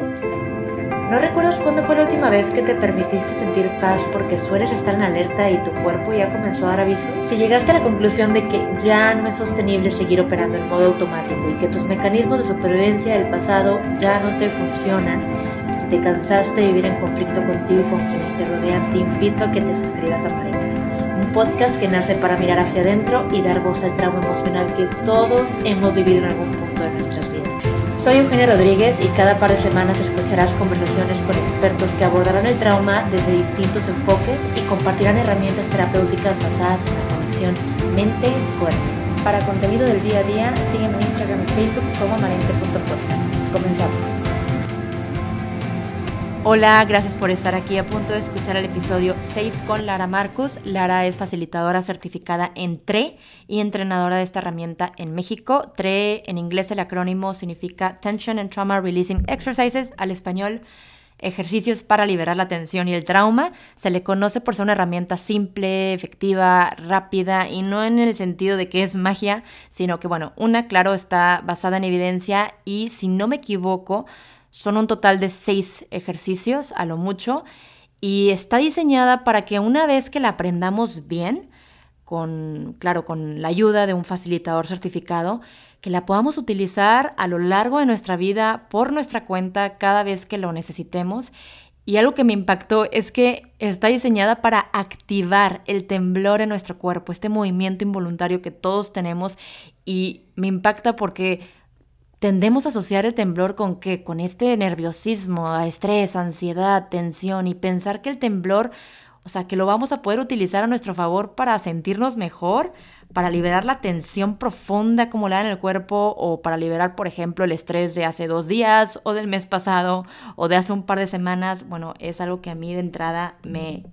¿No recuerdas cuándo fue la última vez que te permitiste sentir paz porque sueles estar en alerta y tu cuerpo ya comenzó a dar aviso? Si llegaste a la conclusión de que ya no es sostenible seguir operando en modo automático y que tus mecanismos de supervivencia del pasado ya no te funcionan, si te cansaste de vivir en conflicto contigo y con quienes te rodean, te invito a que te suscribas a Marina, un podcast que nace para mirar hacia adentro y dar voz al trauma emocional que todos hemos vivido en algún punto de nuestras vidas. Soy Eugenia Rodríguez y cada par de semanas escucharás conversaciones con expertos que abordarán el trauma desde distintos enfoques y compartirán herramientas terapéuticas basadas en la conexión mente-cuerpo. Para contenido del día a día, sígueme en Instagram y Facebook como amarente.podcast. Comenzamos. Hola, gracias por estar aquí a punto de escuchar el episodio 6 con Lara Marcus. Lara es facilitadora certificada en TRE y entrenadora de esta herramienta en México. TRE en inglés el acrónimo significa Tension and Trauma Releasing Exercises, al español ejercicios para liberar la tensión y el trauma. Se le conoce por ser una herramienta simple, efectiva, rápida y no en el sentido de que es magia, sino que bueno, una claro está basada en evidencia y si no me equivoco, son un total de seis ejercicios a lo mucho y está diseñada para que una vez que la aprendamos bien, con, claro, con la ayuda de un facilitador certificado, que la podamos utilizar a lo largo de nuestra vida por nuestra cuenta cada vez que lo necesitemos. Y algo que me impactó es que está diseñada para activar el temblor en nuestro cuerpo, este movimiento involuntario que todos tenemos. Y me impacta porque Tendemos a asociar el temblor con qué? Con este nerviosismo, estrés, ansiedad, tensión y pensar que el temblor, o sea, que lo vamos a poder utilizar a nuestro favor para sentirnos mejor, para liberar la tensión profunda acumulada en el cuerpo o para liberar, por ejemplo, el estrés de hace dos días o del mes pasado o de hace un par de semanas. Bueno, es algo que a mí de entrada me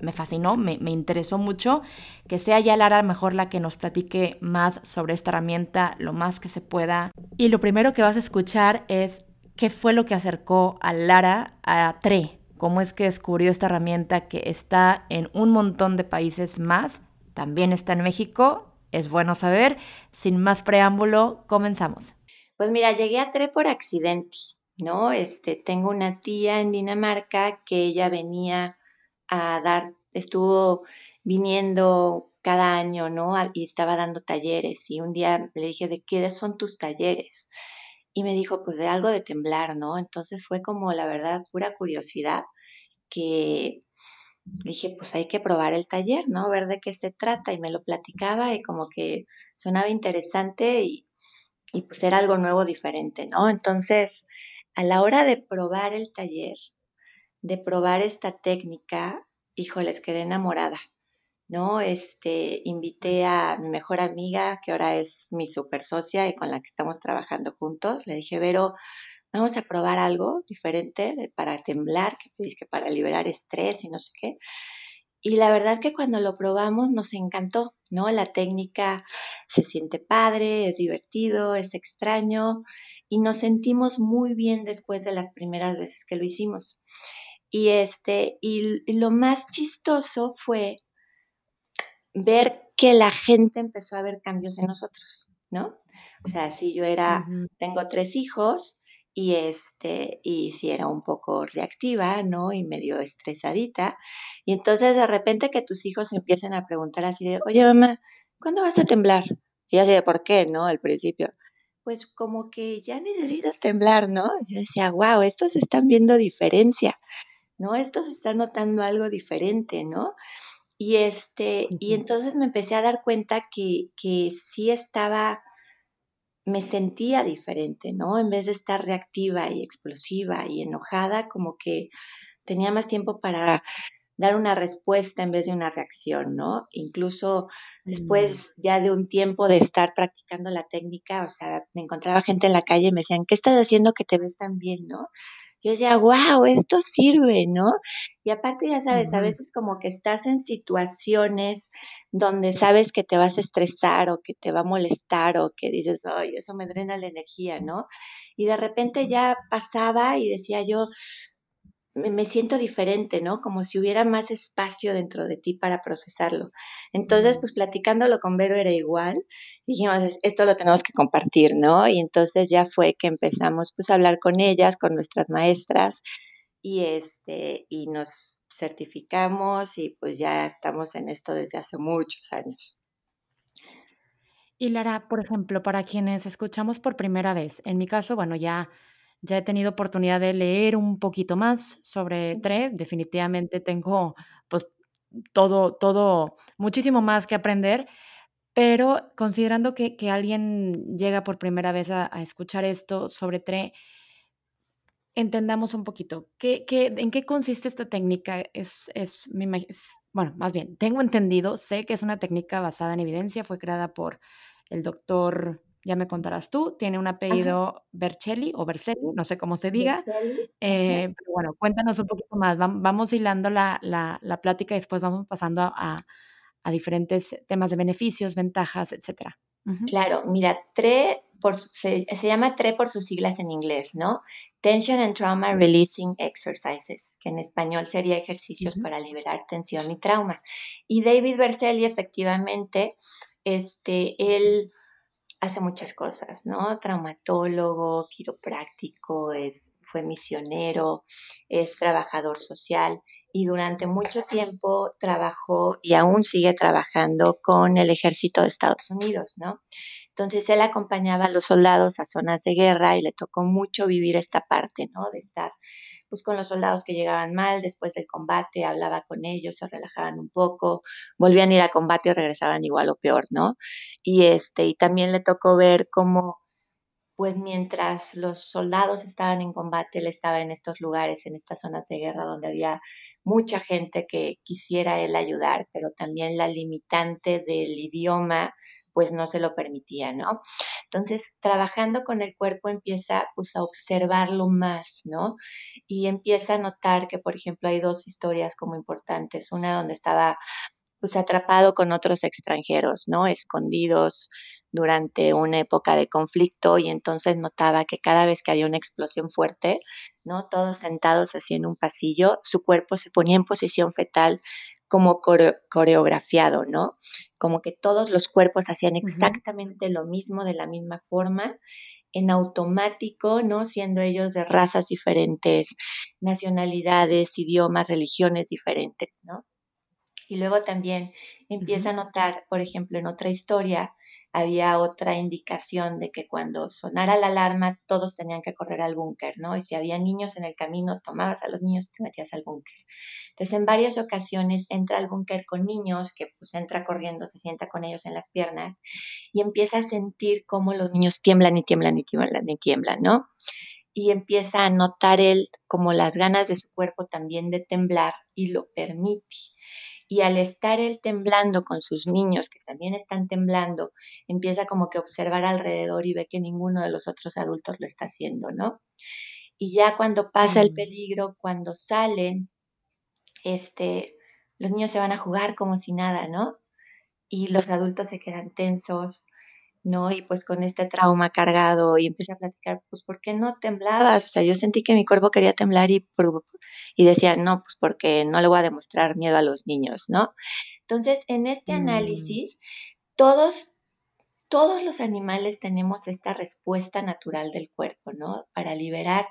me fascinó, me, interesó mucho. Que sea ya Lara mejor la que nos platique más sobre esta herramienta, lo más que se pueda. Y lo primero que vas a escuchar es qué fue lo que acercó a Lara a TRE, cómo es que descubrió esta herramienta que está en un montón de países más, también está en México, es bueno saber. Sin más preámbulo, comenzamos. Pues mira, llegué a TRE por accidente, ¿no? Este, tengo una tía en Dinamarca que ella venía a dar, estuvo viniendo cada año, ¿no? Y estaba dando talleres y un día le dije, ¿de qué son tus talleres? Y me dijo, pues de algo de temblar, ¿no? Entonces fue como, la verdad, pura curiosidad que dije, pues hay que probar el taller, ¿no? Ver de qué se trata y me lo platicaba y como que sonaba interesante y, y pues era algo nuevo, diferente, ¿no? Entonces, a la hora de probar el taller, de probar esta técnica, híjoles, quedé enamorada, ¿no? Este, invité a mi mejor amiga, que ahora es mi super socia y con la que estamos trabajando juntos. Le dije, Vero, vamos a probar algo diferente para temblar, que, para liberar estrés y no sé qué. Y la verdad que cuando lo probamos nos encantó, ¿no? La técnica se siente padre, es divertido, es extraño y nos sentimos muy bien después de las primeras veces que lo hicimos. Y este, y, lo más chistoso fue ver que la gente empezó a ver cambios en nosotros, ¿no? O sea, si yo era, tengo tres hijos y este, y si era un poco reactiva, ¿no? Y medio estresadita. Y entonces de repente que tus hijos empiezan a preguntar así de, oye mamá, ¿cuándo vas a temblar? Y así de, ¿por qué? ¿No? Al principio. Pues como que ya necesitas temblar, ¿no? Yo decía, wow, estos están viendo diferencia. ¿No? Esto se está notando algo diferente, ¿no? Y este, y entonces me empecé a dar cuenta que, que sí estaba, me sentía diferente, ¿no? En vez de estar reactiva y explosiva y enojada, como que tenía más tiempo para dar una respuesta en vez de una reacción, ¿no? Incluso después mm. ya de un tiempo de estar practicando la técnica, o sea, me encontraba gente en la calle y me decían, ¿qué estás haciendo que te ves tan bien, no? Yo decía, wow, esto sirve, ¿no? Y aparte, ya sabes, a veces como que estás en situaciones donde sabes que te vas a estresar o que te va a molestar o que dices, ay, eso me drena la energía, ¿no? Y de repente ya pasaba y decía yo, me siento diferente, ¿no? Como si hubiera más espacio dentro de ti para procesarlo. Entonces, pues platicándolo con Vero era igual. Dijimos, esto lo tenemos que compartir, ¿no? Y entonces ya fue que empezamos pues a hablar con ellas, con nuestras maestras y este y nos certificamos y pues ya estamos en esto desde hace muchos años. Y Lara, por ejemplo, para quienes escuchamos por primera vez, en mi caso, bueno, ya ya he tenido oportunidad de leer un poquito más sobre TRE. Definitivamente tengo pues todo, todo, muchísimo más que aprender. Pero considerando que, alguien llega por primera vez a, escuchar esto sobre TRE, entendamos un poquito. ¿qué, en qué consiste esta técnica? Es, es, bueno, más bien, tengo entendido, sé que es una técnica basada en evidencia, fue creada por el doctor ya me contarás tú, tiene un apellido Bercelli o Bercelli, no sé cómo se diga. Eh, pero bueno, cuéntanos un poquito más. Vamos hilando la, la, plática y después vamos pasando a, a, diferentes temas de beneficios, ventajas, etcétera. Claro, mira, TRE por, se, llama TRE por sus siglas en inglés, ¿no? Tension and Trauma Releasing Exercises, que en español sería ejercicios para liberar tensión y trauma. Y David Bercelli, efectivamente, este, él hace muchas cosas, ¿no? Traumatólogo, quiropráctico, es, fue misionero, es trabajador social y durante mucho tiempo trabajó y aún sigue trabajando con el ejército de Estados Unidos, ¿no? Entonces él acompañaba a los soldados a zonas de guerra y le tocó mucho vivir esta parte, ¿no? De estar pues con los soldados que llegaban mal después del combate, hablaba con ellos, se relajaban un poco, volvían a ir a combate y regresaban igual o peor, ¿no? Y este, y también le tocó ver cómo pues mientras los soldados estaban en combate, él estaba en estos lugares, en estas zonas de guerra donde había mucha gente que quisiera él ayudar, pero también la limitante del idioma pues no se lo permitía, ¿no? Entonces, trabajando con el cuerpo empieza pues a observarlo más, ¿no? Y empieza a notar que, por ejemplo, hay dos historias como importantes, una donde estaba pues atrapado con otros extranjeros, ¿no? Escondidos durante una época de conflicto y entonces notaba que cada vez que había una explosión fuerte, ¿no? Todos sentados así en un pasillo, su cuerpo se ponía en posición fetal como coreografiado, ¿no? Como que todos los cuerpos hacían exactamente lo mismo de la misma forma, en automático, ¿no? Siendo ellos de razas diferentes, nacionalidades, idiomas, religiones diferentes, ¿no? Y luego también empieza a notar, por ejemplo, en otra historia, había otra indicación de que cuando sonara la alarma todos tenían que correr al búnker, ¿no? Y si había niños en el camino, tomabas a los niños y te metías al búnker. Entonces, en varias ocasiones entra al búnker con niños, que pues entra corriendo, se sienta con ellos en las piernas y empieza a sentir cómo los niños tiemblan y tiemblan y tiemblan y tiemblan, ¿no? Y empieza a notar él como las ganas de su cuerpo también de temblar y lo permite y al estar él temblando con sus niños, que también están temblando, empieza como que a observar alrededor y ve que ninguno de los otros adultos lo está haciendo, ¿no? Y ya cuando pasa el peligro, cuando salen, este, los niños se van a jugar como si nada, ¿no? Y los adultos se quedan tensos, ¿no? Y pues con este trauma cargado y empecé a platicar, pues, ¿por qué no temblabas? O sea, yo sentí que mi cuerpo quería temblar y, y decía, no, pues porque no le voy a demostrar miedo a los niños, ¿no? Entonces, en este mm. análisis, todos, todos los animales tenemos esta respuesta natural del cuerpo, ¿no? Para liberar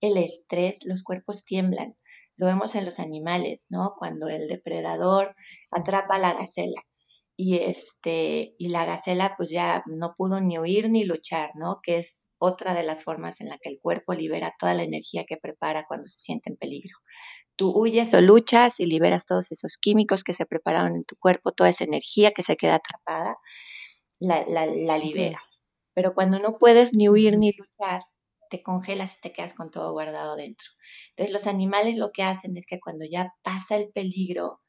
el estrés, los cuerpos tiemblan. Lo vemos en los animales, ¿no? Cuando el depredador atrapa a la gacela y este y la gacela pues ya no pudo ni huir ni luchar, ¿no? Que es otra de las formas en la que el cuerpo libera toda la energía que prepara cuando se siente en peligro. Tú huyes o luchas y liberas todos esos químicos que se prepararon en tu cuerpo, toda esa energía que se queda atrapada, la, la liberas. Pero cuando no puedes ni huir ni luchar, te congelas y te quedas con todo guardado dentro. Entonces los animales lo que hacen es que cuando ya pasa el peligro,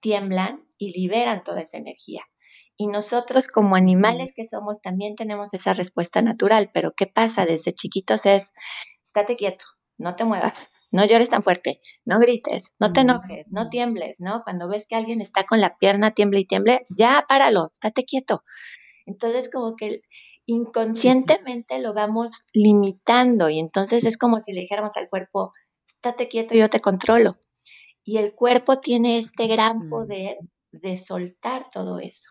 tiemblan y liberan toda esa energía. Y nosotros como animales que somos también tenemos esa respuesta natural, pero ¿qué pasa desde chiquitos? Es, estate quieto, no te muevas, no llores tan fuerte, no grites, no te enojes, no tiembles, ¿no? Cuando ves que alguien está con la pierna tiemble y tiemble, ya páralo, estate quieto. Entonces como que inconscientemente lo vamos limitando y entonces es como si le dijéramos al cuerpo, estate quieto, yo te controlo. Y el cuerpo tiene este gran poder de soltar todo eso.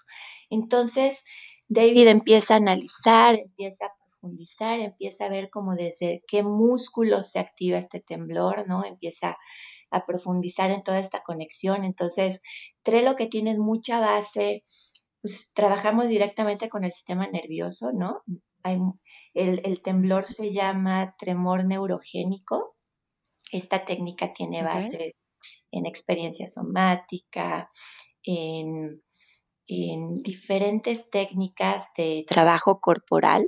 Entonces, David empieza a analizar, empieza a profundizar, empieza a ver como desde qué músculos se activa este temblor, ¿no? Empieza a profundizar en toda esta conexión. Entonces, Trello que tiene mucha base, pues trabajamos directamente con el sistema nervioso, ¿no? Hay, el, el, temblor se llama tremor neurogénico. Esta técnica tiene base okay. En experiencia somática, en, en, diferentes técnicas de trabajo corporal,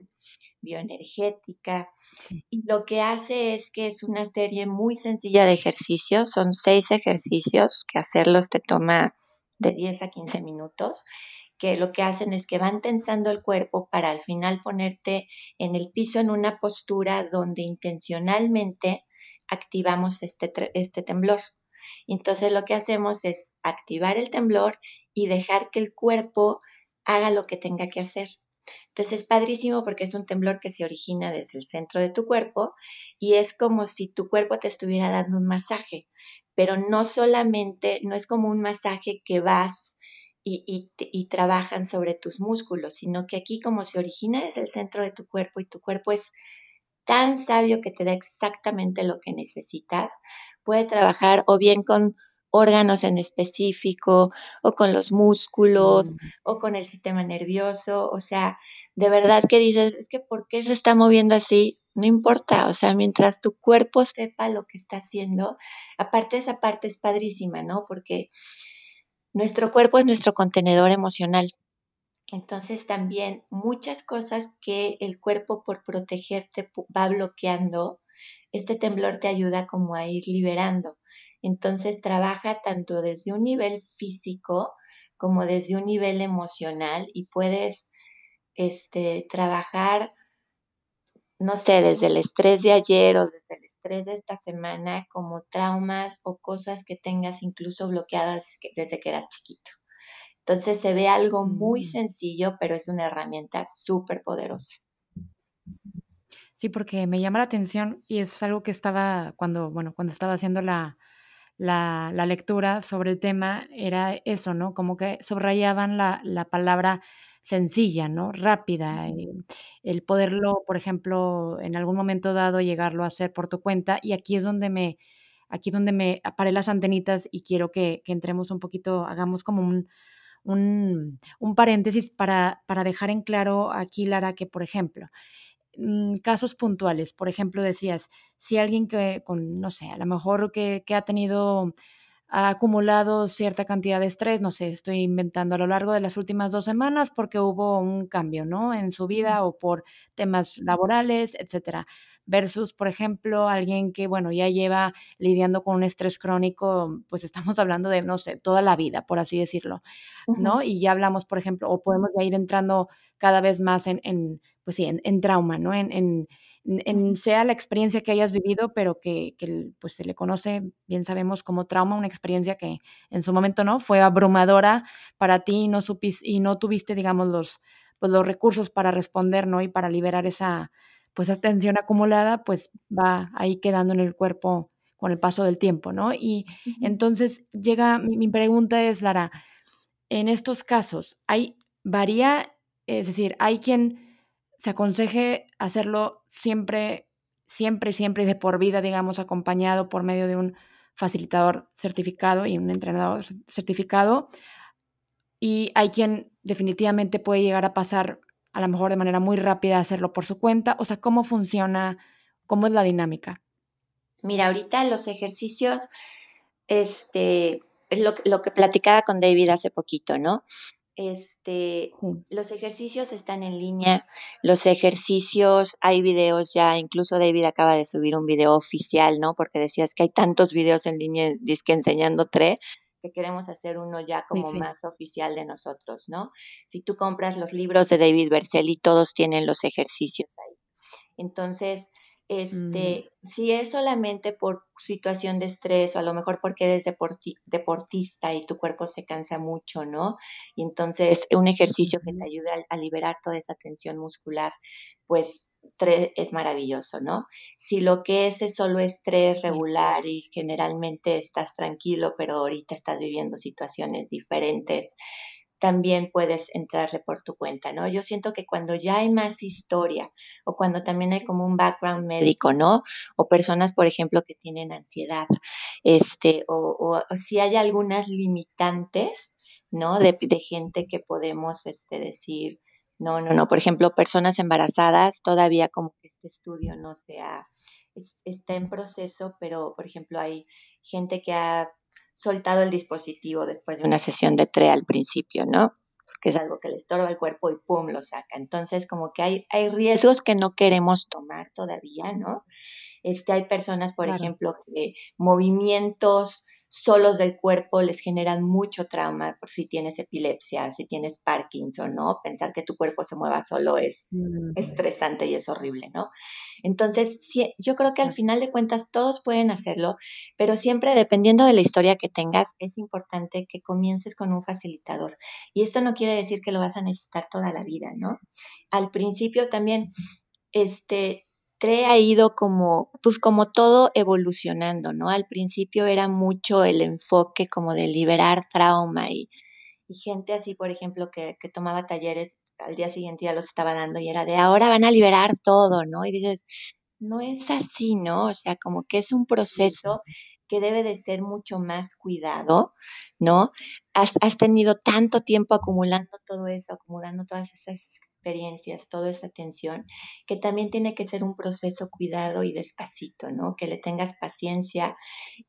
bioenergética. Sí. Y lo que hace es que es una serie muy sencilla de ejercicios. Son seis ejercicios que hacerlos te toma de 10 a 15 minutos que lo que hacen es que van tensando el cuerpo para al final ponerte en el piso en una postura donde intencionalmente activamos este, este temblor. Entonces lo que hacemos es activar el temblor y dejar que el cuerpo haga lo que tenga que hacer. Entonces es padrísimo porque es un temblor que se origina desde el centro de tu cuerpo y es como si tu cuerpo te estuviera dando un masaje, pero no solamente, no es como un masaje que vas y, trabajan sobre tus músculos, sino que aquí como se origina desde el centro de tu cuerpo y tu cuerpo es tan sabio que te da exactamente lo que necesitas, puede trabajar o bien con órganos en específico o con los músculos mm. o con el sistema nervioso, o sea, de verdad que dices, es que ¿por qué se está moviendo así? No importa, o sea, mientras tu cuerpo sepa lo que está haciendo, aparte esa parte es padrísima, ¿no? Porque nuestro cuerpo es nuestro contenedor emocional. Entonces también muchas cosas que el cuerpo por protegerte va bloqueando, este temblor te ayuda como a ir liberando. Entonces trabaja tanto desde un nivel físico como desde un nivel emocional y puedes este, trabajar, no sé, desde el estrés de ayer o desde el estrés de esta semana como traumas o cosas que tengas incluso bloqueadas desde que eras chiquito. Entonces se ve algo muy sencillo, pero es una herramienta súper poderosa. Sí, porque me llama la atención y es algo que estaba cuando, bueno, cuando estaba haciendo la, la, la lectura sobre el tema, era eso, ¿no? Como que subrayaban la, la palabra sencilla, ¿no? Rápida. El, el poderlo, por ejemplo, en algún momento dado llegarlo a hacer por tu cuenta. Y aquí es donde me, aquí donde me paré las antenitas y quiero que, que entremos un poquito, hagamos como un, un, un paréntesis para, para, dejar en claro aquí, Lara, que, por ejemplo, mm, casos puntuales, por ejemplo, decías, si alguien que con, no sé, a lo mejor que, que ha tenido ha acumulado cierta cantidad de estrés, no sé, estoy inventando a lo largo de las últimas dos semanas porque hubo un cambio, ¿no? En su vida o por temas laborales, etcétera. Versus, por ejemplo, alguien que, bueno, ya lleva lidiando con un estrés crónico, pues estamos hablando de, no sé, toda la vida, por así decirlo, ¿no? Uh -huh. Y ya hablamos, por ejemplo, o podemos ya ir entrando cada vez más en, en pues sí, en, en trauma, ¿no? En, en, en, sea la experiencia que hayas vivido, pero que, que, pues se le conoce, bien sabemos, como trauma, una experiencia que en su momento no fue abrumadora para ti y no supiste, y no tuviste, digamos, los, pues los recursos para responder, ¿no? Y para liberar esa, pues esa tensión acumulada, pues va ahí quedando en el cuerpo con el paso del tiempo, ¿no? Y uh -huh. entonces llega, mi, mi pregunta es, Lara, en estos casos, ¿hay, varía, es decir, hay quien se aconseje hacerlo siempre, siempre, siempre de por vida, digamos, acompañado por medio de un facilitador certificado y un entrenador certificado. Y hay quien definitivamente puede llegar a pasar, a lo mejor de manera muy rápida, a hacerlo por su cuenta. O sea, ¿cómo funciona? ¿Cómo es la dinámica? Mira, ahorita los ejercicios, este, es lo, lo que platicaba con David hace poquito, ¿no? Este, sí. los ejercicios están en línea, los ejercicios, hay videos ya, incluso David acaba de subir un video oficial, ¿no? Porque decías que hay tantos videos en línea, que enseñando tres, que queremos hacer uno ya como sí, sí. más oficial de nosotros, ¿no? Si tú compras los libros de David Berceli, todos tienen los ejercicios ahí. Entonces, Este, mm. si es solamente por situación de estrés o a lo mejor porque eres deportista y tu cuerpo se cansa mucho, ¿no? Y entonces un ejercicio que te ayude a, liberar toda esa tensión muscular, pues es maravilloso, ¿no? Si lo que es es solo estrés regular y generalmente estás tranquilo, pero ahorita estás viviendo situaciones diferentes, también puedes entrarle por tu cuenta, ¿no? Yo siento que cuando ya hay más historia o cuando también hay como un background médico, ¿no? O personas, por ejemplo, que tienen ansiedad, este, o, si hay algunas limitantes, ¿no? De, gente que podemos, este, decir, no, no, no, por ejemplo, personas embarazadas, todavía como que este estudio no sea, está en proceso, pero, por ejemplo, hay gente que ha soltado el dispositivo después de una sesión de TRE al principio, ¿no? Porque es algo que le estorba el cuerpo y pum, lo saca. Entonces, como que hay, hay riesgos que no queremos tomar todavía, ¿no? Este, hay personas, por ejemplo, que movimientos solos del cuerpo les generan mucho trauma por si tienes epilepsia, si tienes Parkinson, ¿no? Pensar que tu cuerpo se mueva solo es mm. estresante y es horrible, ¿no? Entonces, yo creo que al final de cuentas todos pueden hacerlo, pero siempre dependiendo de la historia que tengas, es importante que comiences con un facilitador. Y esto no quiere decir que lo vas a necesitar toda la vida, ¿no? Al principio también, este, TRE ha ido como, pues como todo evolucionando, ¿no? Al principio era mucho el enfoque como de liberar trauma y, y gente así, por ejemplo, que, que, tomaba talleres, al día siguiente ya los estaba dando y era de ahora van a liberar todo, ¿no? Y dices, no es así, ¿no? O sea, como que es un proceso que debe de ser mucho más cuidado, ¿no? Has, has tenido tanto tiempo acumulando todo eso, acumulando todas esas experiencias, toda esa atención, que también tiene que ser un proceso cuidado y despacito, ¿no? Que le tengas paciencia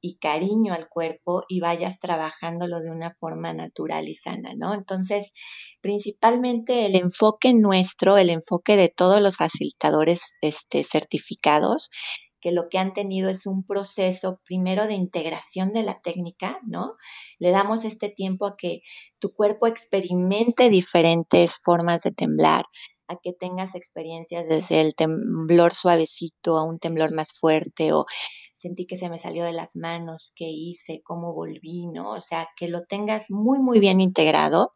y cariño al cuerpo y vayas trabajándolo de una forma natural y sana, ¿no? Entonces, principalmente el enfoque nuestro, el enfoque de todos los facilitadores este, certificados, que lo que han tenido es un proceso primero de integración de la técnica, ¿no? Le damos este tiempo a que tu cuerpo experimente diferentes formas de temblar, a que tengas experiencias desde el temblor suavecito a un temblor más fuerte o sentí que se me salió de las manos, qué hice, cómo volví, ¿no? O sea, que lo tengas muy, muy bien integrado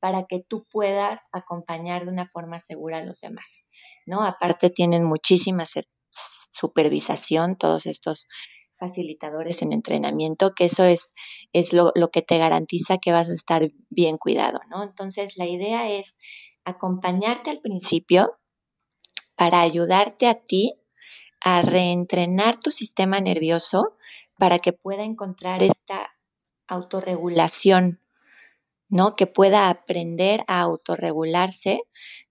para que tú puedas acompañar de una forma segura a los demás, ¿no? Aparte tienen muchísimas supervisación, todos estos facilitadores en entrenamiento, que eso es, es lo, lo, que te garantiza que vas a estar bien cuidado, ¿no? Entonces, la idea es acompañarte al principio para ayudarte a ti a reentrenar tu sistema nervioso para que pueda encontrar esta autorregulación ¿no? Que pueda aprender a autorregularse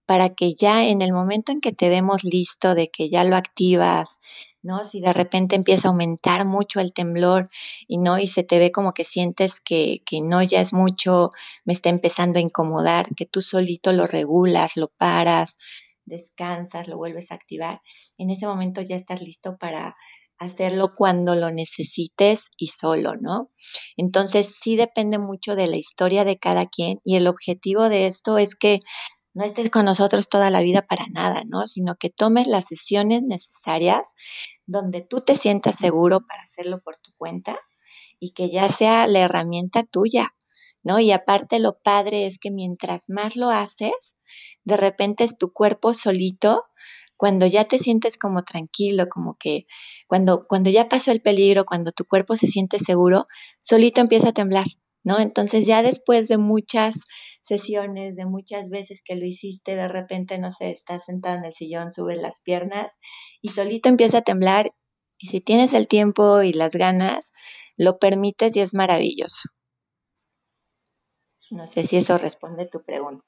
para que ya en el momento en que te vemos listo, de que ya lo activas, ¿no? Si de repente empieza a aumentar mucho el temblor y no, y se te ve como que sientes que, que no ya es mucho, me está empezando a incomodar, que tú solito lo regulas, lo paras, descansas, lo vuelves a activar, en ese momento ya estás listo para hacerlo cuando lo necesites y solo, ¿no? Entonces sí depende mucho de la historia de cada quien y el objetivo de esto es que no estés con nosotros toda la vida para nada, ¿no? Sino que tomes las sesiones necesarias donde tú te sientas seguro para hacerlo por tu cuenta y que ya sea la herramienta tuya, Y aparte lo padre es que mientras más lo haces, de repente es tu cuerpo solito cuando ya te sientes como tranquilo, como que cuando, cuando ya pasó el peligro, cuando tu cuerpo se siente seguro, solito empieza a temblar, ¿no? Entonces ya después de muchas sesiones, de muchas veces que lo hiciste, de repente, no sé, estás sentado en el sillón, subes las piernas y solito empieza a temblar. Y si tienes el tiempo y las ganas, lo permites y es maravilloso. No sé si eso responde tu pregunta.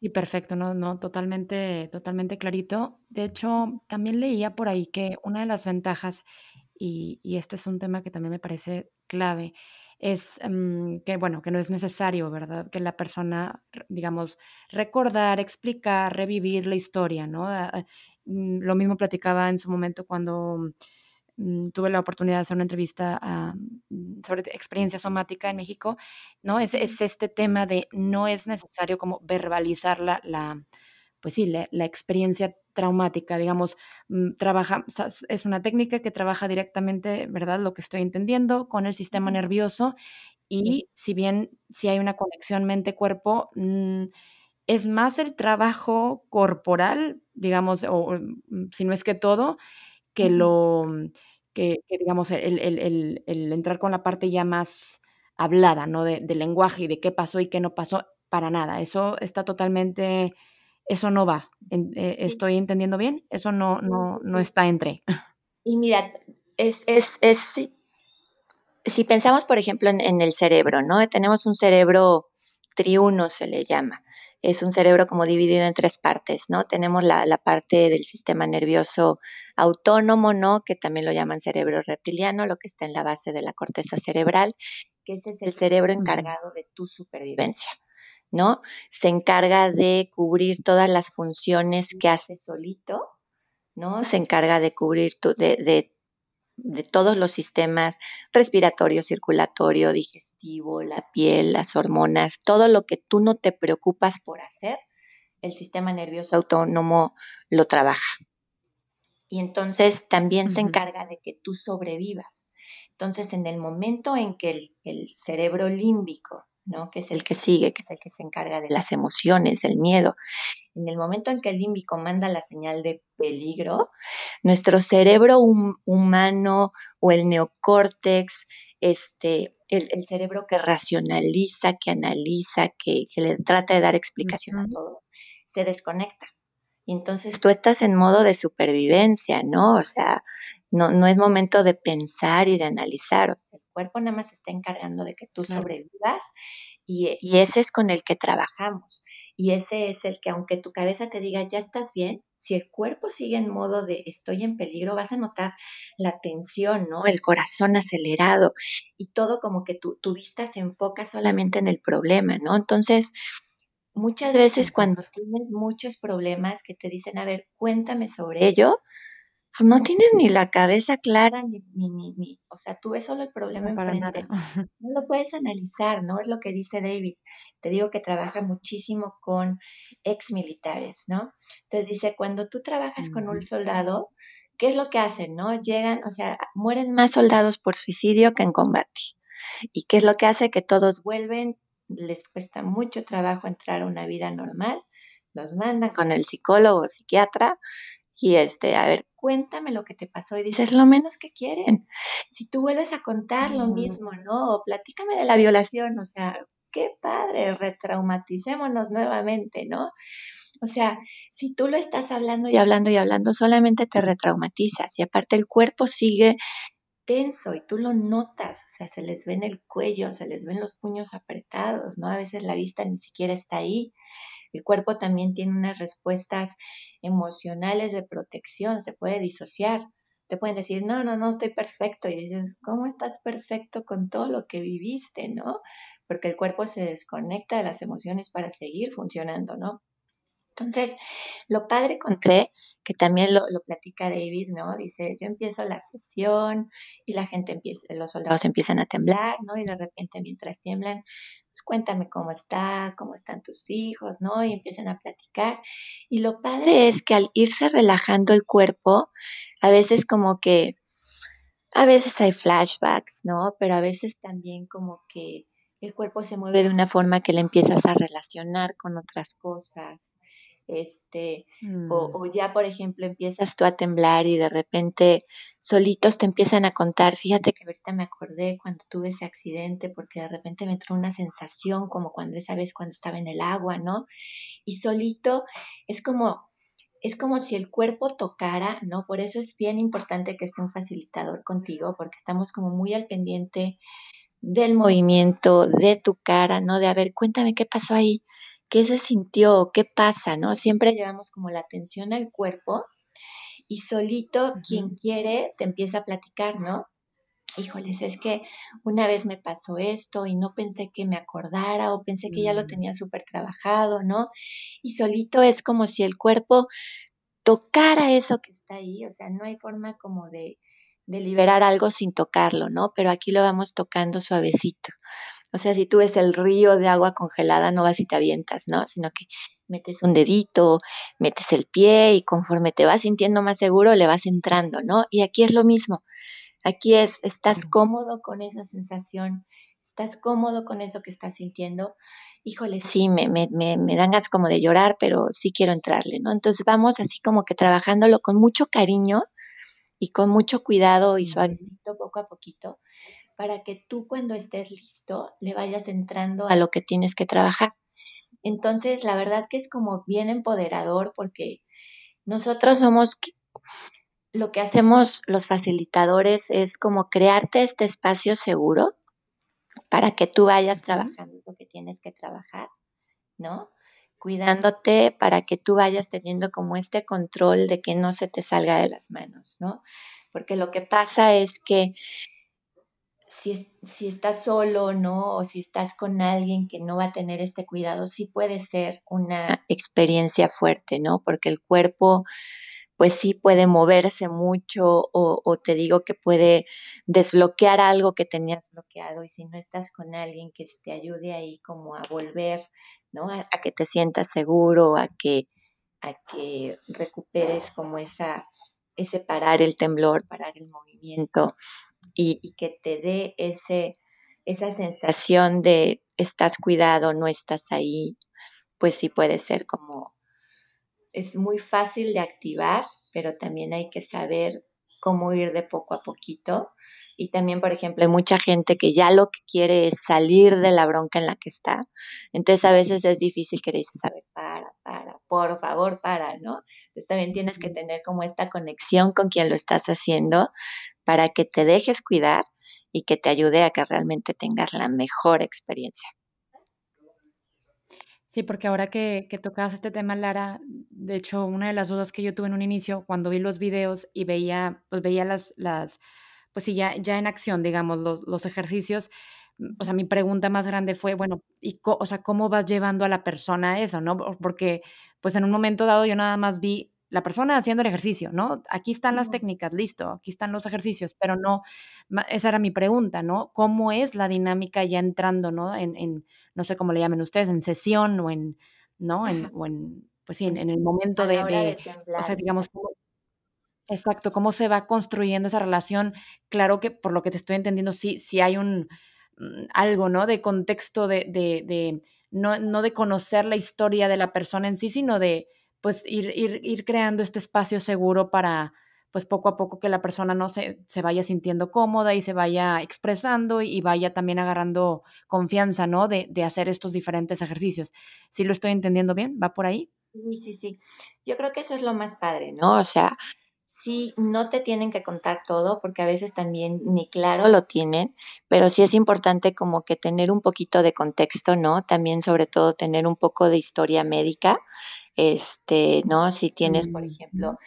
Sí, perfecto, no, no, totalmente, totalmente clarito. De hecho, también leía por ahí que una de las ventajas, y, y esto es un tema que también me parece clave, es mm, que, bueno, que no es necesario, ¿verdad? Que la persona, digamos, recordar, explicar, revivir la historia, ¿no? Ah, ah, mm, lo mismo platicaba en su momento cuando tuve la oportunidad de hacer una entrevista mm, sobre experiencia somática en México, ¿no? Es, es, este tema de no es necesario como verbalizar la, la pues sí, la, experiencia traumática, digamos, mm, trabaja, es una técnica que trabaja directamente, ¿verdad? Lo que estoy entendiendo, con el sistema nervioso y si bien si hay una conexión mente-cuerpo, mm, es más el trabajo corporal, digamos, o, mm, si no es que todo, que lo que, digamos, el, el, entrar con la parte ya más hablada, ¿no? De, del lenguaje y de qué pasó y qué no pasó, para nada. Eso está totalmente, eso no va. Eh, ¿Estoy entendiendo bien? Eso no, no, no está entre. Y mira, es, es, es si pensamos, por ejemplo, en, el cerebro, ¿no? Tenemos un cerebro triuno, se le llama. Es un cerebro como dividido en tres partes, ¿no? Tenemos la, parte del sistema nervioso autónomo, ¿no? Que también lo llaman cerebro reptiliano, lo que está en la base de la corteza cerebral, que ese es el cerebro encargado de tu supervivencia. ¿no? Se encarga de cubrir todas las funciones que hace solito, ¿no? Se encarga de cubrir tu, de, de, de, todos los sistemas respiratorio, circulatorio, digestivo, la piel, las hormonas, todo lo que tú no te preocupas por hacer, el sistema nervioso autónomo lo trabaja. Y entonces también se encarga de que tú sobrevivas. Entonces, en el momento en que el, el cerebro límbico ¿no? que es el que sigue, que es el que se encarga de las emociones, del miedo. En el momento en que el límbico manda la señal de peligro, nuestro cerebro humano o el neocórtex, este, el, cerebro que racionaliza, que analiza, que, le trata de dar explicación a todo, se desconecta. Y entonces tú estás en modo de supervivencia, ¿no? O sea, no, no es momento de pensar y de analizar. O sea, el cuerpo nada más está encargando de que tú sobrevivas y, y, ese es con el que trabajamos. Y ese es el que, aunque tu cabeza te diga, ya estás bien, si el cuerpo sigue en modo de estoy en peligro, vas a notar la tensión, ¿no? El corazón acelerado y todo como que tu, tu vista se enfoca solamente en el problema, ¿no? Entonces, muchas veces cuando tienes muchos problemas que te dicen, a ver, cuéntame sobre ello, pues no tienes ni la cabeza clara, ni, ni, ni, o sea, tú ves solo el problema enfrente. No lo puedes analizar, ¿no? Es lo que dice David. Te digo que trabaja muchísimo con ex militares, ¿no? Entonces dice, cuando tú trabajas con un soldado, ¿qué es lo que hacen, no? Llegan, o sea, mueren más soldados por suicidio que en combate. ¿Y qué es lo que hace? Que todos vuelven les cuesta mucho trabajo entrar a una vida normal, los mandan con el psicólogo o psiquiatra y este, a ver, cuéntame lo que te pasó y dices lo menos que quieren. Si tú vuelves a contar lo mismo, ¿no? O platícame de la violación, o sea, qué padre, retraumaticémonos nuevamente, ¿no? O sea, si tú lo estás hablando y hablando y hablando, solamente te retraumatizas y aparte el cuerpo sigue tenso y tú lo notas, o sea, se les ve en el cuello, se les ven los puños apretados, ¿no? A veces la vista ni siquiera está ahí. El cuerpo también tiene unas respuestas emocionales de protección, se puede disociar. Te pueden decir, no, no, no estoy perfecto. Y dices, ¿cómo estás perfecto con todo lo que viviste, no? Porque el cuerpo se desconecta de las emociones para seguir funcionando, ¿no? Entonces, lo padre con TRE, que también lo, platica David, ¿no? Dice, yo empiezo la sesión y la gente empieza, los soldados empiezan a temblar, ¿no? Y de repente mientras tiemblan, pues cuéntame cómo estás, cómo están tus hijos, ¿no? Y empiezan a platicar. Y lo padre es que al irse relajando el cuerpo, a veces como que, a veces hay flashbacks, ¿no? Pero a veces también como que el cuerpo se mueve de una forma que le empiezas a relacionar con otras cosas este, mm. o, ya, por ejemplo, empiezas tú a temblar y de repente solitos te empiezan a contar, fíjate que ahorita me acordé cuando tuve ese accidente, porque de repente me entró una sensación como cuando esa vez cuando estaba en el agua, ¿no? Y solito es como, es como si el cuerpo tocara, ¿no? Por eso es bien importante que esté un facilitador contigo, porque estamos como muy al pendiente del movimiento, de tu cara, ¿no? De a ver, cuéntame qué pasó ahí, qué se sintió, qué pasa, ¿no? Siempre llevamos como la atención al cuerpo y solito quien quiere te empieza a platicar, ¿no? Híjoles, es que una vez me pasó esto y no pensé que me acordara o pensé que ya lo mm. tenía súper trabajado, ¿no? Y solito es como si el cuerpo tocara eso que está ahí, o sea, no hay forma como de, de liberar algo sin tocarlo, ¿no? Pero aquí lo vamos tocando suavecito. O sea, si tú ves el río de agua congelada, no vas y te avientas, ¿no? Sino que metes un dedito, metes el pie y conforme te vas sintiendo más seguro le vas entrando, ¿no? Y aquí es lo mismo. Aquí es, estás cómodo con esa sensación, estás cómodo con eso que estás sintiendo. Híjole, sí, me, me, me, me dan ganas como de llorar, pero sí quiero entrarle, ¿no? Entonces vamos así como que trabajándolo con mucho cariño y con mucho cuidado y suavecito poco a poquito para que tú cuando estés listo le vayas entrando a lo que tienes que trabajar. Entonces, la verdad que es como bien empoderador porque nosotros somos, lo que hacemos los facilitadores es como crearte este espacio seguro para que tú vayas trabajando lo que tienes que trabajar, ¿no? Cuidándote para que tú vayas teniendo como este control de que no se te salga de las manos, ¿no? Porque lo que pasa es que si, si estás solo, ¿no? O si estás con alguien que no va a tener este cuidado, sí puede ser una experiencia fuerte, ¿no? Porque el cuerpo, pues sí puede moverse mucho o, te digo que puede desbloquear algo que tenías bloqueado y si no estás con alguien que te ayude ahí como a volver, ¿no? A, a que te sientas seguro, a que, a que recuperes como esa, ese parar el temblor, parar el movimiento, y, y que te dé ese, esa sensación de estás cuidado, no estás ahí, pues sí puede ser como, es muy fácil de activar, pero también hay que saber cómo ir de poco a poquito. Y también, por ejemplo, hay mucha gente que ya lo que quiere es salir de la bronca en la que está. Entonces a veces es difícil que le dices, a ver, para, para, por favor, para, ¿no? Entonces también tienes que tener como esta conexión con quien lo estás haciendo para que te dejes cuidar y que te ayude a que realmente tengas la mejor experiencia. Sí, porque ahora que, tocabas este tema, Lara, de hecho, una de las dudas que yo tuve en un inicio, cuando vi los videos y veía, pues veía las, las pues sí, ya, ya en acción, digamos, los, los ejercicios, o sea, mi pregunta más grande fue, bueno, y o sea, ¿cómo vas llevando a la persona eso, no? Porque, pues en un momento dado yo nada más vi la persona haciendo el ejercicio, ¿no? Aquí están las técnicas, listo, aquí están los ejercicios, pero no, esa era mi pregunta, ¿no? ¿Cómo es la dinámica ya entrando, ¿no? En, en no sé cómo le llamen ustedes, en sesión o en, ¿no? En, o en, pues sí, en, en el momento de, de, de o sea, digamos, ¿cómo, exacto, cómo se va construyendo esa relación. Claro que por lo que te estoy entendiendo, sí, sí hay un, algo, ¿no? De contexto de, de, de no, no de conocer la historia de la persona en sí, sino de pues ir, ir, ir creando este espacio seguro para, pues poco a poco que la persona no se, se vaya sintiendo cómoda y se vaya expresando y vaya también agarrando confianza, ¿no? De, de hacer estos diferentes ejercicios. ¿Sí lo estoy entendiendo bien? ¿Va por ahí? Sí, sí, sí. Yo creo que eso es lo más padre, ¿no? O sea, sí, no te tienen que contar todo porque a veces también ni claro lo tienen, pero sí es importante como que tener un poquito de contexto, ¿no? También sobre todo tener un poco de historia médica este, ¿no? Si tienes, por ejemplo,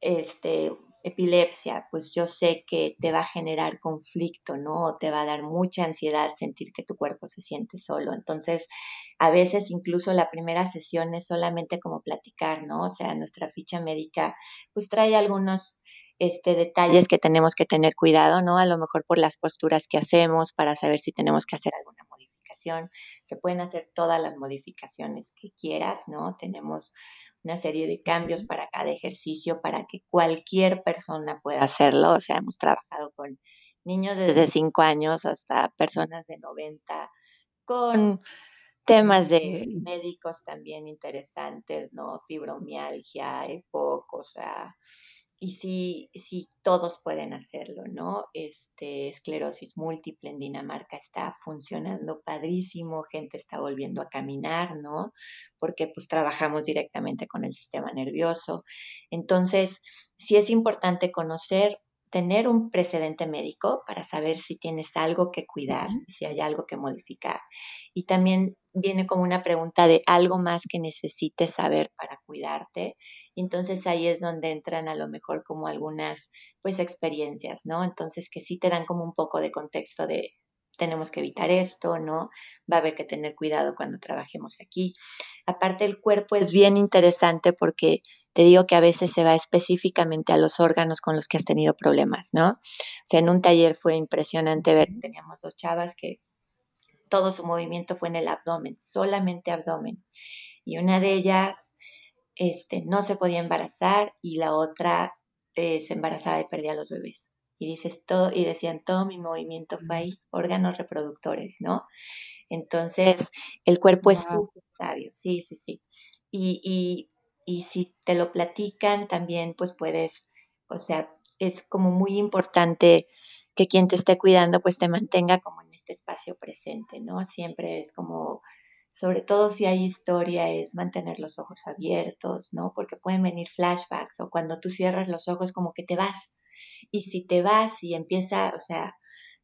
este, epilepsia, pues yo sé que te va a generar conflicto, ¿no? O te va a dar mucha ansiedad sentir que tu cuerpo se siente solo. Entonces, a veces incluso la primera sesión es solamente como platicar, ¿no? O sea, nuestra ficha médica pues trae algunos este, detalles que tenemos que tener cuidado, ¿no? A lo mejor por las posturas que hacemos para saber si tenemos que hacer alguna se pueden hacer todas las modificaciones que quieras, ¿no? Tenemos una serie de cambios para cada ejercicio para que cualquier persona pueda hacerlo. O sea, hemos trabajado con niños desde 5 años hasta personas de 90 con temas de médicos también interesantes, ¿no? Fibromialgia, EPOC, o sea, y sí, sí, todos pueden hacerlo, ¿no? Este, esclerosis múltiple en Dinamarca está funcionando padrísimo, gente está volviendo a caminar, ¿no? Porque pues trabajamos directamente con el sistema nervioso. Entonces, sí es importante conocer tener un precedente médico para saber si tienes algo que cuidar, si hay algo que modificar. Y también viene como una pregunta de algo más que necesites saber para cuidarte. Entonces ahí es donde entran a lo mejor como algunas pues experiencias, ¿no? Entonces que sí te dan como un poco de contexto de tenemos que evitar esto, ¿no? Va a haber que tener cuidado cuando trabajemos aquí. Aparte, el cuerpo es bien interesante porque te digo que a veces se va específicamente a los órganos con los que has tenido problemas, ¿no? O sea, en un taller fue impresionante ver, teníamos dos chavas que todo su movimiento fue en el abdomen, solamente abdomen. y una de ellas este, no se podía embarazar y la otra eh, se embarazaba y perdía a los bebés. Y dices todo, y decían todo mi movimiento fue ahí, órganos reproductores, ¿no? Entonces, el cuerpo es súper sabio, sí, sí, sí. Y, y, y si te lo platican, también pues puedes, o sea, es como muy importante que quien te esté cuidando pues te mantenga como en este espacio presente, ¿no? Siempre es como, sobre todo si hay historia, es mantener los ojos abiertos, ¿no? Porque pueden venir flashbacks o cuando tú cierras los ojos como que te vas. Y si te vas y empieza, o sea,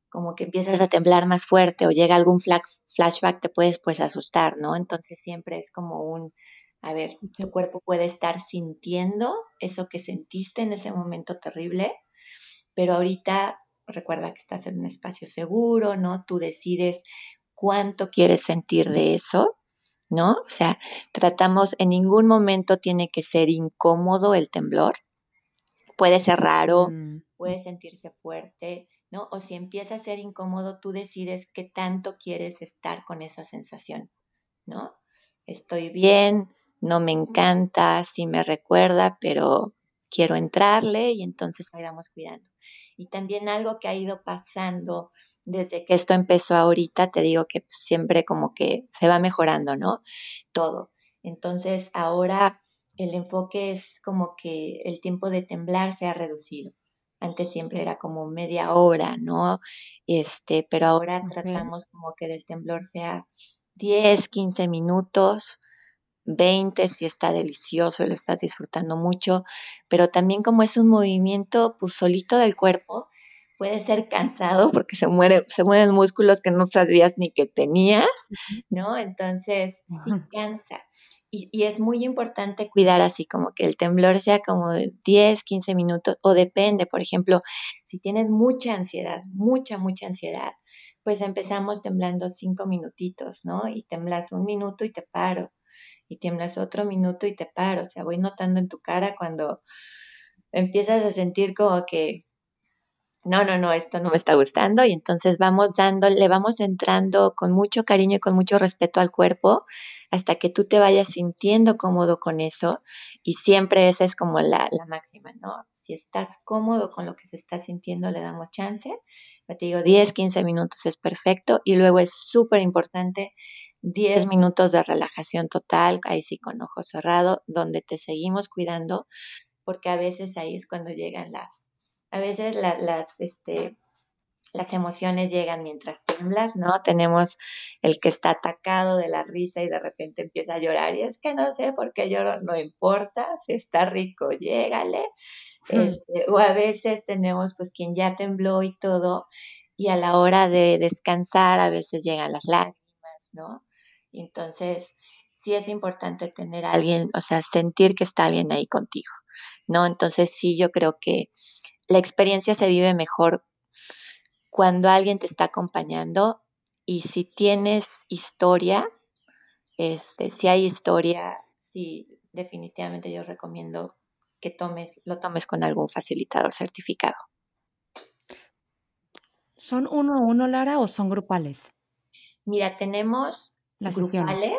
como que empiezas a temblar más fuerte o llega algún flashback, te puedes pues asustar, ¿no? Entonces siempre es como un, a ver, tu cuerpo puede estar sintiendo eso que sentiste en ese momento terrible, pero ahorita recuerda que estás en un espacio seguro, ¿no? Tú decides cuánto quieres sentir de eso, ¿no? O sea, tratamos, en ningún momento tiene que ser incómodo el temblor. Puede ser raro, mm. Puede sentirse fuerte, ¿no? O si empieza a ser incómodo, tú decides qué tanto quieres estar con esa sensación, ¿no? Estoy bien, no me encanta, sí me recuerda, pero quiero entrarle y entonces ahí vamos cuidando. Y también algo que ha ido pasando desde que esto empezó ahorita, te digo que siempre como que se va mejorando, ¿no? Todo. Entonces ahora el enfoque es como que el tiempo de temblar se ha reducido. Antes siempre era como media hora, ¿no? Este, pero ahora tratamos como que del temblor sea 10, 15 minutos, 20 si está delicioso lo estás disfrutando mucho, pero también como es un movimiento pues solito del cuerpo, puede ser cansado porque se muere, se mueven músculos que no sabías ni que tenías, ¿no? Entonces sí cansa. Y, y, es muy importante cuidar así como que el temblor sea como de 10, 15 minutos o depende, por ejemplo, si tienes mucha ansiedad, mucha, mucha ansiedad, pues empezamos temblando cinco minutitos, ¿no? Y temblas un minuto y te paro y tiemblas otro minuto y te paro. O sea, voy notando en tu cara cuando empiezas a sentir como que, no, no, no, esto no me está gustando y entonces vamos dando, le vamos entrando con mucho cariño y con mucho respeto al cuerpo hasta que tú te vayas sintiendo cómodo con eso y siempre esa es como la, la máxima, ¿no? Si estás cómodo con lo que se está sintiendo, le damos chance. Yo te digo, 10, 15 minutos es perfecto y luego es súper importante 10 minutos de relajación total, ahí sí con ojos cerrados, donde te seguimos cuidando, porque a veces ahí es cuando llegan las, a veces las, este, las emociones llegan mientras temblas, ¿no? Tenemos el que está atacado de la risa y de repente empieza a llorar y es que no sé por qué lloro, no importa, si está rico, llégale. Este, o a veces tenemos pues quien ya tembló y todo y a la hora de descansar a veces llegan las lágrimas, ¿no? Entonces, sí es importante tener a alguien, o sea, sentir que está alguien ahí contigo, ¿no? Entonces, sí, yo creo que la experiencia se vive mejor cuando alguien te está acompañando y si tienes historia, este, si hay historia, sí, definitivamente yo recomiendo que tomes, lo tomes con algún facilitador certificado. ¿Son uno a uno, Lara, o son grupales? Mira, tenemos las grupales,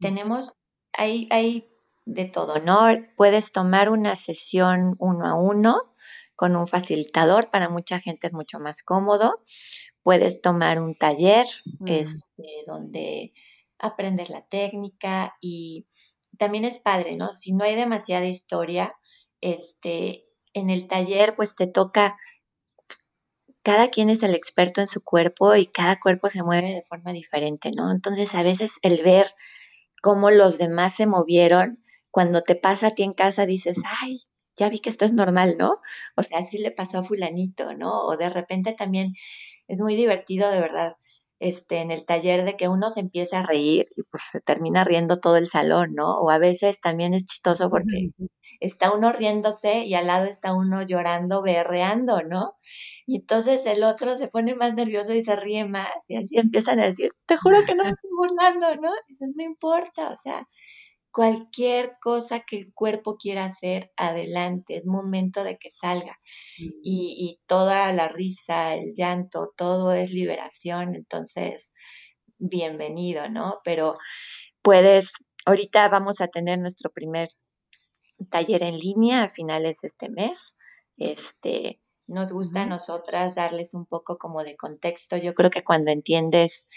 tenemos, hay, hay de todo, ¿no? Puedes tomar una sesión uno a uno con un facilitador, para mucha gente es mucho más cómodo. Puedes tomar un taller mm. este, donde aprendes la técnica y también es padre, ¿no? Si no hay demasiada historia, este, en el taller pues te toca cada quien es el experto en su cuerpo y cada cuerpo se mueve de forma diferente, ¿no? Entonces a veces el ver cómo los demás se movieron, cuando te pasa a ti en casa dices, ay, ya vi que esto es normal, ¿no? O sea, así le pasó a fulanito, ¿no? O de repente también es muy divertido, de verdad, este, en el taller de que uno se empieza a reír y pues se termina riendo todo el salón, ¿no? O a veces también es chistoso porque está uno riéndose y al lado está uno llorando, berreando, ¿no? Y entonces el otro se pone más nervioso y se ríe más y así empiezan a decir, te juro que no me estoy burlando, ¿no? Y dices, no importa, o sea, cualquier cosa que el cuerpo quiera hacer, adelante, es momento de que salga. Y, y, toda la risa, el llanto, todo es liberación, entonces, bienvenido, ¿no? Pero puedes ahorita vamos a tener nuestro primer taller en línea a finales de este mes. Este, nos gusta a nosotras darles un poco como de contexto. Yo creo que cuando entiendes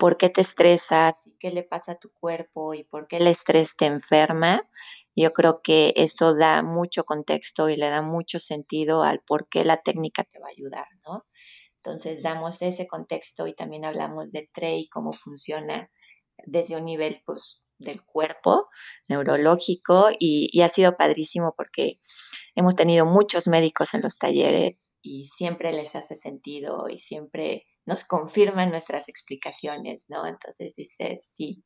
por qué te estresas y qué le pasa a tu cuerpo y por qué el estrés te enferma, yo creo que eso da mucho contexto y le da mucho sentido al por qué la técnica te va a ayudar, ¿no? Entonces damos ese contexto y también hablamos de TRE y cómo funciona desde un nivel pues, del cuerpo neurológico y, ha sido padrísimo porque hemos tenido muchos médicos en los talleres y siempre les hace sentido y siempre nos confirman nuestras explicaciones, ¿no? Entonces dices, sí,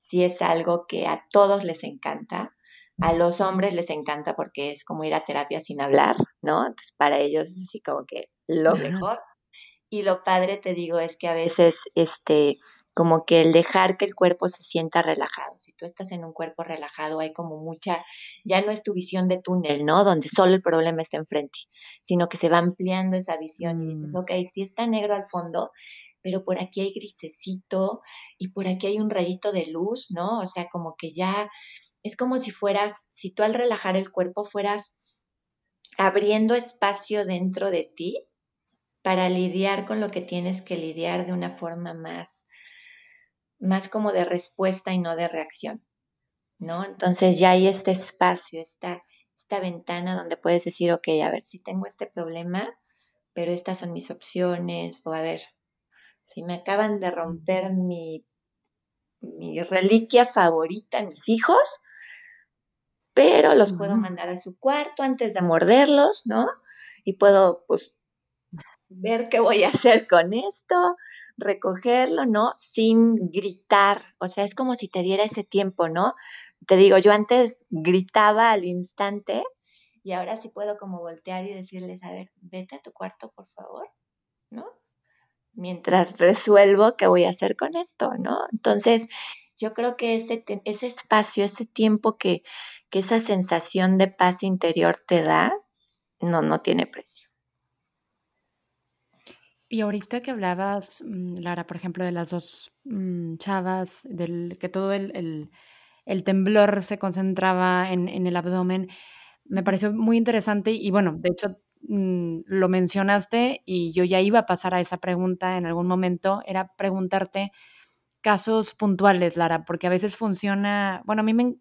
sí es algo que a todos les encanta. A los hombres les encanta porque es como ir a terapia sin hablar, ¿no? Entonces para ellos es así como que lo mejor. Y lo padre, te digo, es que a veces, este, como que el dejar que el cuerpo se sienta relajado. Si tú estás en un cuerpo relajado, hay como mucha, ya no es tu visión de túnel, ¿no? Donde solo el problema está enfrente, sino que se va ampliando esa visión y dices, mm. ok, sí está negro al fondo, pero por aquí hay grisecito y por aquí hay un rayito de luz, ¿no? O sea, como que ya es como si fueras, si tú al relajar el cuerpo fueras abriendo espacio dentro de ti para lidiar con lo que tienes que lidiar de una forma más, más como de respuesta y no de reacción, ¿no? Entonces ya hay este espacio, esta, esta ventana donde puedes decir, ok, a ver, si tengo este problema, pero estas son mis opciones, o a ver, si me acaban de romper mi, mi reliquia favorita, mis hijos, pero los puedo mandar a su cuarto antes de morderlos, ¿no? Y puedo, pues, ver qué voy a hacer con esto, recogerlo, ¿no? Sin gritar, o sea, es como si te diera ese tiempo, ¿no? Te digo, yo antes gritaba al instante y ahora sí puedo como voltear y decirles, a ver, vete a tu cuarto, por favor, ¿no? Mientras resuelvo qué voy a hacer con esto, ¿no? Entonces, yo creo que ese, ese espacio, ese tiempo que, que esa sensación de paz interior te da, no, no tiene precio. Y ahorita que hablabas, mm, Lara, por ejemplo, de las dos mm, chavas, del que todo el, temblor se concentraba en, el abdomen, me pareció muy interesante y bueno, de hecho mm, lo mencionaste y yo ya iba a pasar a esa pregunta en algún momento, era preguntarte casos puntuales, Lara, porque a veces funciona, bueno, a mí me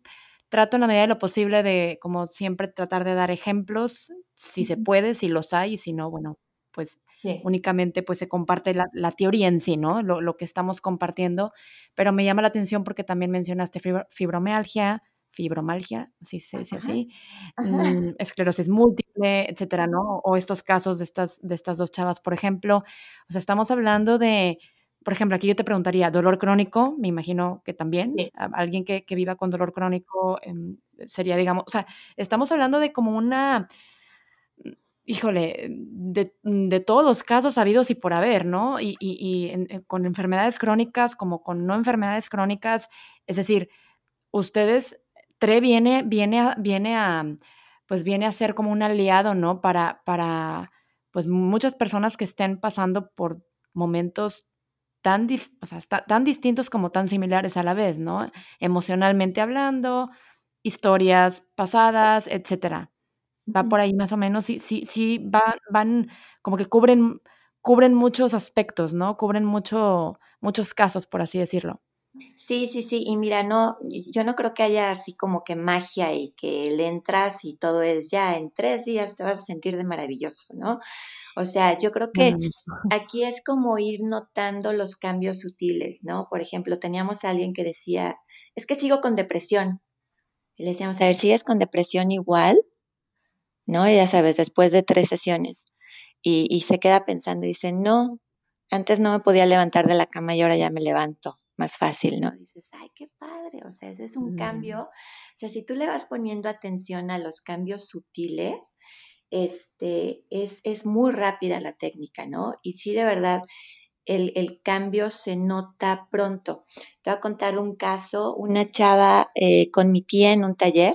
trato en la medida de lo posible de, como siempre, tratar de dar ejemplos, si se puede, si los hay, y si no, bueno, pues únicamente pues se comparte la, teoría en sí, ¿no? Lo, que estamos compartiendo, pero me llama la atención porque también mencionaste fibromialgia, fibromalgia, si se dice así, mm, esclerosis múltiple, etcétera, ¿no? O estos casos de estas, de estas dos chavas, por ejemplo. O sea, estamos hablando de, por ejemplo, aquí yo te preguntaría, dolor crónico, me imagino que también, alguien que, que, viva con dolor crónico em, sería, digamos, o sea, estamos hablando de como una híjole, de, todos los casos habidos y por haber, ¿no? Y, y, con enfermedades crónicas como con no enfermedades crónicas, es decir, ustedes, TRE viene, viene, a, viene a, pues viene a ser como un aliado, ¿no? Para, para, pues muchas personas que estén pasando por momentos tan, o sea, tan distintos como tan similares a la vez, ¿no? Emocionalmente hablando, historias pasadas, etcétera va por ahí más o menos, sí, sí, sí, van, van como que cubren, cubren muchos aspectos, ¿no? Cubren mucho, muchos casos, por así decirlo. Sí, sí, sí, y mira, no, yo no creo que haya así como que magia y que le entras y todo es ya, en tres días te vas a sentir de maravilloso, ¿no? O sea, yo creo que aquí es como ir notando los cambios sutiles, ¿no? Por ejemplo, teníamos a alguien que decía, es que sigo con depresión. Y le decíamos, a ver, ¿sigues con depresión igual? ¿No? Ya sabes, después de tres sesiones. Y, se queda pensando y dice, no, antes no me podía levantar de la cama y ahora ya me levanto más fácil, ¿no? Dices, ay, qué padre, o sea, ese es un cambio. O sea, si tú le vas poniendo atención a los cambios sutiles, este, es, es muy rápida la técnica, ¿no? Y sí, de verdad, el, el, cambio se nota pronto. Te voy a contar un caso, una chava eh, con mi tía en un taller,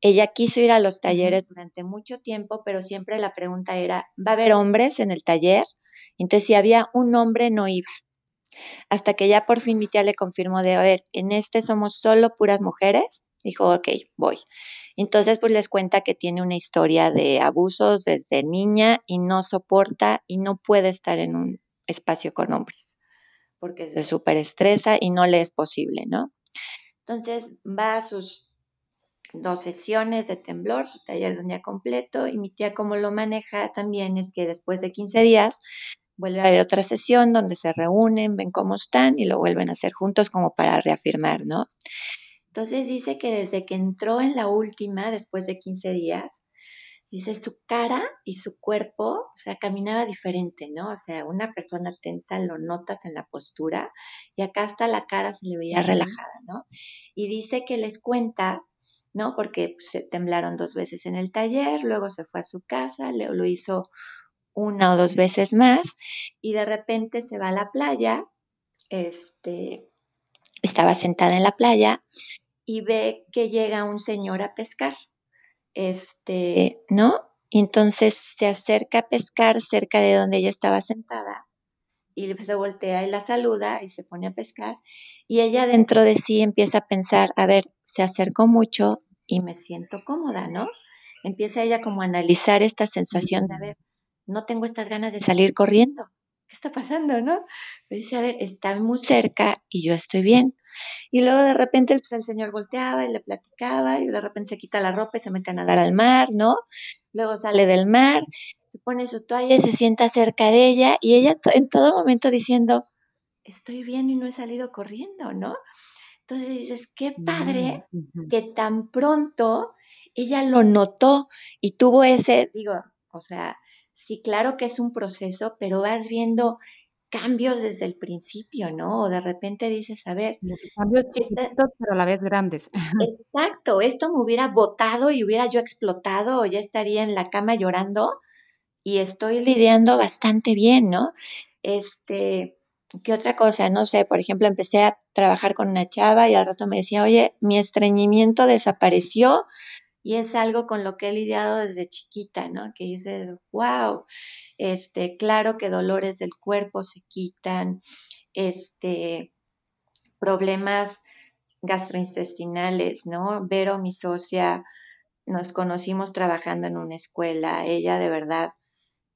ella quiso ir a los talleres durante mucho tiempo, pero siempre la pregunta era, ¿va a haber hombres en el taller? Entonces, si había un hombre, no iba. Hasta que ya por fin mi tía le confirmó de, a ver, en este somos solo puras mujeres. Dijo, ok, voy. Entonces, pues les cuenta que tiene una historia de abusos desde niña y no soporta y no puede estar en un espacio con hombres porque se súper estresa y no le es posible, ¿no? Entonces va a sus dos sesiones de temblor, su taller de un día completo, y mi tía como lo maneja también es que después de 15 días vuelve a haber otra sesión donde se reúnen, ven cómo están y lo vuelven a hacer juntos como para reafirmar, ¿no? Entonces dice que desde que entró en la última, después de 15 días, dice su cara y su cuerpo, o sea, caminaba diferente, ¿no? O sea, una persona tensa lo notas en la postura y acá hasta la cara se le veía relajada, ¿no? Y dice que les cuenta, ¿no? Porque se temblaron dos veces en el taller, luego se fue a su casa, lo, lo hizo una o dos veces más y de repente se va a la playa, este, estaba sentada en la playa y ve que llega un señor a pescar este, ¿no? Y entonces se acerca a pescar cerca de donde ella estaba sentada y se voltea y la saluda y se pone a pescar y ella dentro de sí empieza a pensar, a ver, se acercó mucho y me siento cómoda, ¿no? Empieza ella como a analizar esta sensación de, a ver, no tengo estas ganas de salir corriendo. ¿Qué está pasando, no? dice, a ver, está muy cerca y yo estoy bien. Y luego de repente pues, el señor volteaba y le platicaba y de repente se quita la ropa y se mete a nadar al mar, ¿no? Luego sale del mar, se pone su toalla y se sienta cerca de ella y ella en todo momento diciendo, estoy bien y no he salido corriendo, ¿no? Entonces dices, qué padre mm, que tan pronto ella lo notó y tuvo ese, digo, o sea, sí, claro que es un proceso, pero vas viendo cambios desde el principio, ¿no? O de repente dices, a ver. Cambios chiquitos, pero a la vez grandes. Exacto, esto me hubiera botado y hubiera yo explotado o ya estaría en la cama llorando y estoy lidiando bastante bien, ¿no? Este, ¿qué otra cosa? No sé, por ejemplo, empecé a trabajar con una chava y al rato me decía, oye, mi estreñimiento desapareció y es algo con lo que he lidiado desde chiquita, ¿no? Que dices, wow, este, claro que dolores del cuerpo se quitan, este, problemas gastrointestinales, ¿no? Vero, mi socia, nos conocimos trabajando en una escuela, ella de verdad,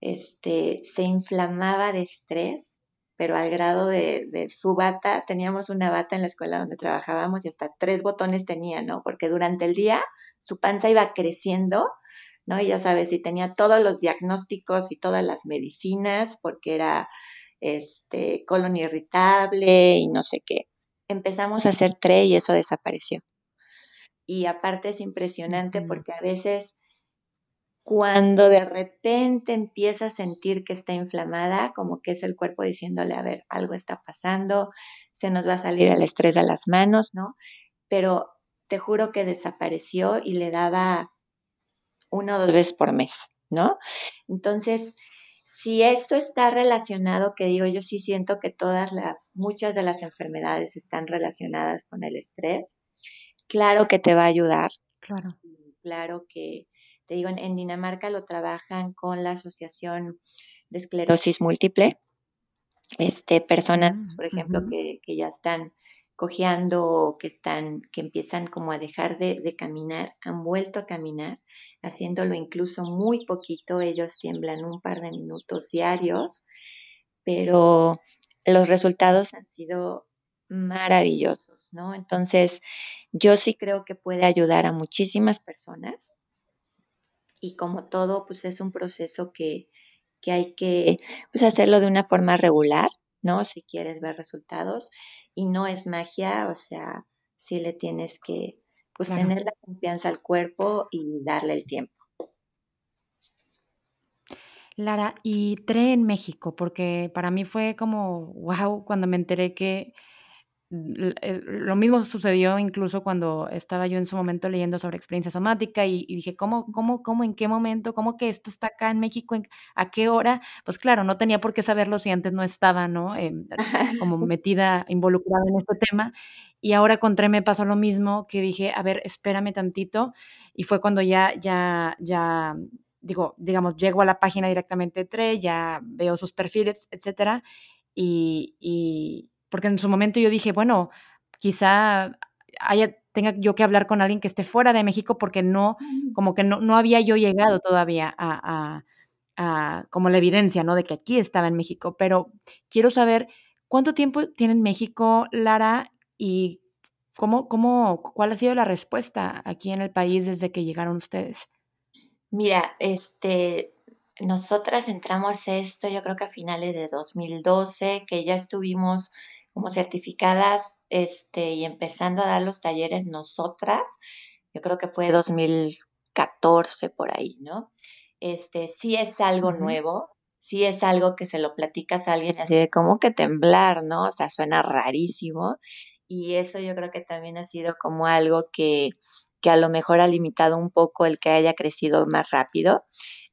este, se inflamaba de estrés pero al grado de, su bata, teníamos una bata en la escuela donde trabajábamos y hasta tres botones tenía, ¿no? Porque durante el día su panza iba creciendo, ¿no? Y ya sabes, y tenía todos los diagnósticos y todas las medicinas, porque era este colon irritable y no sé qué. Empezamos a hacer tre y eso desapareció. Y aparte es impresionante porque a veces cuando de repente empieza a sentir que está inflamada, como que es el cuerpo diciéndole, a ver, algo está pasando, se nos va a salir el estrés de las manos, ¿no? Pero te juro que desapareció y le daba una o dos veces por mes, ¿no? Entonces, si esto está relacionado, que digo, yo sí siento que todas las, muchas de las enfermedades están relacionadas con el estrés, claro que te va a ayudar. Claro. Claro que, te digo, en, Dinamarca lo trabajan con la Asociación de Esclerosis Múltiple. Este, personas, mm, por ejemplo, que, ya están cojeando que están, que empiezan como a dejar de, de, caminar, han vuelto a caminar, haciéndolo incluso muy poquito, ellos tiemblan un par de minutos diarios, pero los resultados han sido maravillosos, ¿no? Entonces, yo sí creo que puede ayudar a muchísimas personas y como todo, pues es un proceso que, hay que pues, hacerlo de una forma regular, ¿no? Si quieres ver resultados y no es magia, o sea, sí le tienes que pues tener la confianza al cuerpo y darle el tiempo. Lara, y TRE en México, porque para mí fue como, wow, cuando me enteré que lo mismo sucedió incluso cuando estaba yo en su momento leyendo sobre experiencia somática y, dije, ¿cómo, cómo, cómo, en qué momento, cómo que esto está acá en México, a qué hora? Pues claro, no tenía por qué saberlo si antes no estaba, ¿no? Em, como metida, involucrada en este tema. Y ahora con TRE me pasó lo mismo, que dije, a ver, espérame tantito. Y fue cuando ya, ya, ya, digo, digamos, llego a la página directamente de TRE, ya veo sus perfiles, etcétera y, porque en su momento yo dije, bueno, quizá haya, tenga yo que hablar con alguien que esté fuera de México porque no, como que no, no había yo llegado todavía a, a, como la evidencia, ¿no? De que aquí estaba en México, pero quiero saber cuánto tiempo tiene en México, Lara, y cómo, cómo, cuál ha sido la respuesta aquí en el país desde que llegaron ustedes. Mira, este, nosotras entramos esto yo creo que a finales de 2012, que ya estuvimos como certificadas este, y empezando a dar los talleres nosotras, yo creo que fue 2014 por ahí, ¿no? Este, sí es algo nuevo, sí es algo que se lo platicas a alguien así de como que temblar, ¿no? O sea, suena rarísimo. Y eso yo creo que también ha sido como algo que, que a lo mejor ha limitado un poco el que haya crecido más rápido.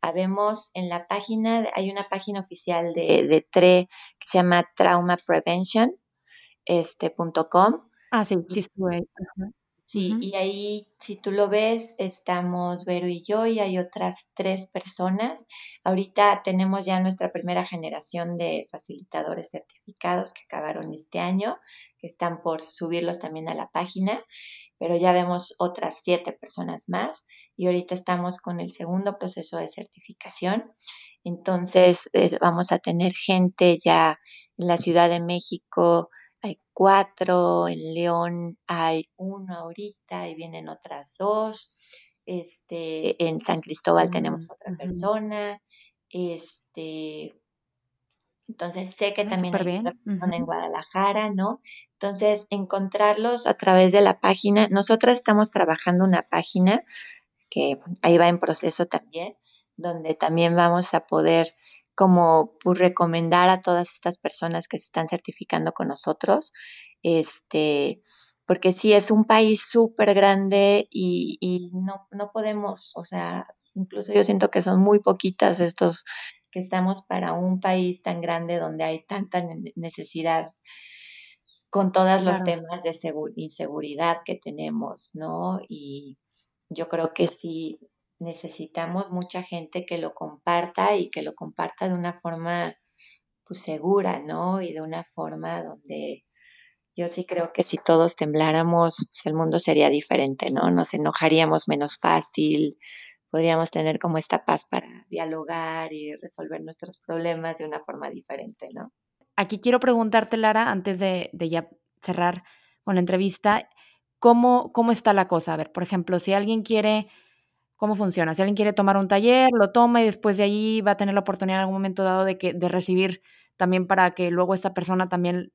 Habemos en la página, hay una página oficial de, de TRE que se llama Trauma Prevention, este, Ah, sí, sí Sí, y ahí, si tú lo ves, estamos Vero y yo y hay otras tres personas. Ahorita tenemos ya nuestra primera generación de facilitadores certificados que acabaron este año, que están por subirlos también a la página, pero ya vemos otras siete personas más y ahorita estamos con el segundo proceso de certificación. Entonces, eh, vamos a tener gente ya en la Ciudad de México, hay cuatro, en León hay uno ahorita y vienen otras dos. Este, en San Cristóbal tenemos mm, otra persona. Este, entonces sé que ah, también hay otra persona en Guadalajara, ¿no? Entonces, encontrarlos a través de la página. Nosotras estamos trabajando una página que ahí va en proceso también, donde también vamos a poder como pues, recomendar a todas estas personas que se están certificando con nosotros, este, porque sí es un país súper grande y, y no, no podemos, o sea, incluso yo siento que son muy poquitas estos que estamos para un país tan grande donde hay tanta necesidad con todos los temas de inseguridad que tenemos, ¿no? Y yo creo que sí, necesitamos mucha gente que lo comparta y que lo comparta de una forma pues segura, ¿no? Y de una forma donde yo sí creo que si todos tembláramos, pues, el mundo sería diferente, ¿no? Nos enojaríamos menos fácil, podríamos tener como esta paz para dialogar y resolver nuestros problemas de una forma diferente, ¿no? Aquí quiero preguntarte, Lara, antes de, ya cerrar con la entrevista, ¿cómo, ¿cómo está la cosa? A ver, por ejemplo, si alguien quiere cómo funciona. Si alguien quiere tomar un taller, lo toma y después de ahí va a tener la oportunidad en algún momento dado de, que, de recibir también para que luego esta persona también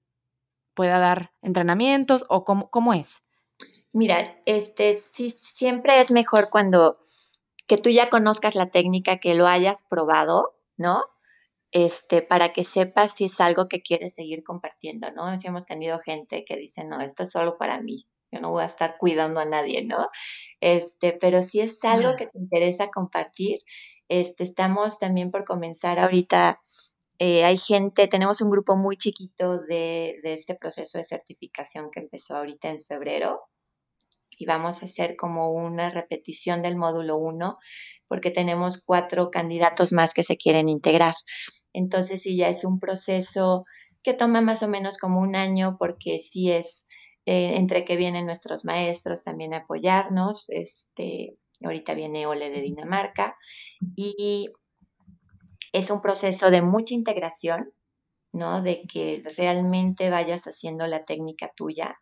pueda dar entrenamientos o cómo, cómo es. Mira, este sí siempre es mejor cuando que tú ya conozcas la técnica, que lo hayas probado, ¿no? Este, para que sepas si es algo que quieres seguir compartiendo, ¿no? Si hemos tenido gente que dice, no, esto es solo para mí, yo no voy a estar cuidando a nadie, ¿no? Este, pero si es algo que te interesa compartir, este, estamos también por comenzar ahorita. Eh, hay gente, tenemos un grupo muy chiquito de, de este proceso de certificación que empezó ahorita en febrero y vamos a hacer como una repetición del módulo 1 porque tenemos cuatro candidatos más que se quieren integrar. Entonces, sí, ya es un proceso que toma más o menos como un año porque sí es eh, entre que vienen nuestros maestros también a apoyarnos. Este, ahorita viene Ole de Dinamarca y es un proceso de mucha integración, ¿no? De que realmente vayas haciendo la técnica tuya,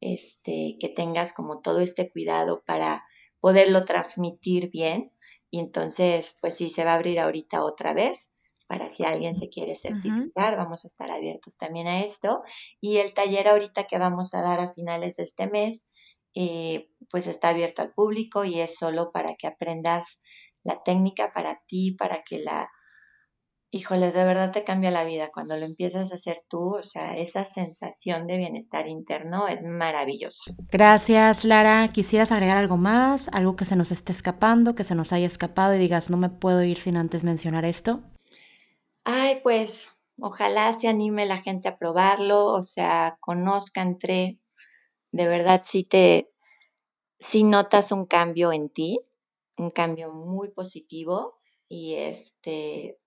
este, que tengas como todo este cuidado para poderlo transmitir bien. Y entonces, pues sí, se va a abrir ahorita otra vez para si alguien se quiere certificar, vamos a estar abiertos también a esto. Y el taller ahorita que vamos a dar a finales de este mes, eh, pues está abierto al público y es solo para que aprendas la técnica para ti, para que la... Híjoles, de verdad te cambia la vida cuando lo empiezas a hacer tú, o sea, esa sensación de bienestar interno es maravillosa. Gracias, Lara. ¿Quisieras agregar algo más? ¿Algo que se nos esté escapando, que se nos haya escapado y digas, no me puedo ir sin antes mencionar esto? Ay, pues ojalá se anime la gente a probarlo, o sea, conozcan TRE, de verdad sí te, sí notas un cambio en ti, un cambio muy positivo y este,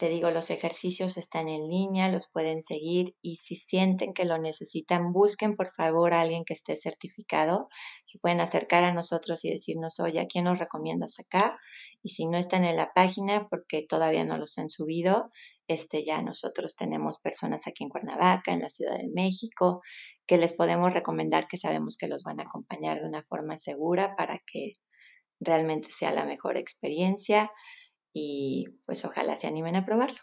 te digo, los ejercicios están en línea, los pueden seguir y si sienten que lo necesitan, busquen por favor a alguien que esté certificado, que pueden acercar a nosotros y decirnos, oye, ¿a quién nos recomiendas acá? Y si no están en la página, porque todavía no los han subido, este, ya nosotros tenemos personas aquí en Cuernavaca, en la Ciudad de México, que les podemos recomendar que sabemos que los van a acompañar de una forma segura para que realmente sea la mejor experiencia y pues ojalá se animen a probarlo.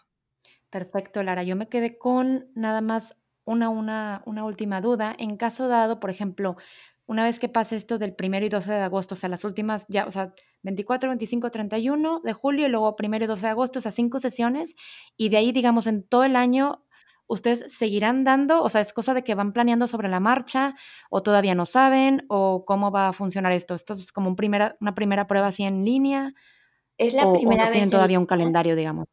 Perfecto, Lara. Yo me quedé con nada más una, una, una última duda. En caso dado, por ejemplo, una vez que pase esto del primero y 12 de agosto, o sea, las últimas ya, o sea, 24, 25, 31 de julio y luego primero y 12 de agosto, o sea, cinco sesiones y de ahí, digamos, en todo el año, ¿ustedes seguirán dando? O sea, ¿es cosa de que van planeando sobre la marcha o todavía no saben o cómo va a funcionar esto? ¿Esto es como un primera, una primera prueba así en línea? Es la primera no tienen todavía un calendario, digamos?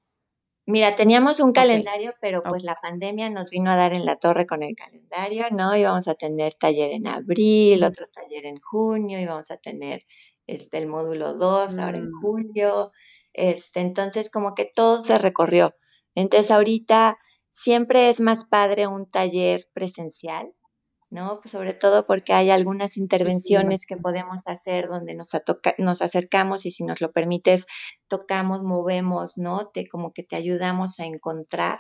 Mira, teníamos un calendario, pero pues la pandemia nos vino a dar en la torre con el calendario, ¿no? Íbamos a tener taller en abril, otro taller en junio, íbamos a tener este el módulo 2 ahora en mm. julio. Este, entonces como que todo se recorrió. Entonces ahorita siempre es más padre un taller presencial, ¿no? Pues sobre todo porque hay algunas intervenciones que podemos hacer donde nos, nos acercamos y si nos lo permites, tocamos, movemos, ¿no? Te, como que te ayudamos a encontrar,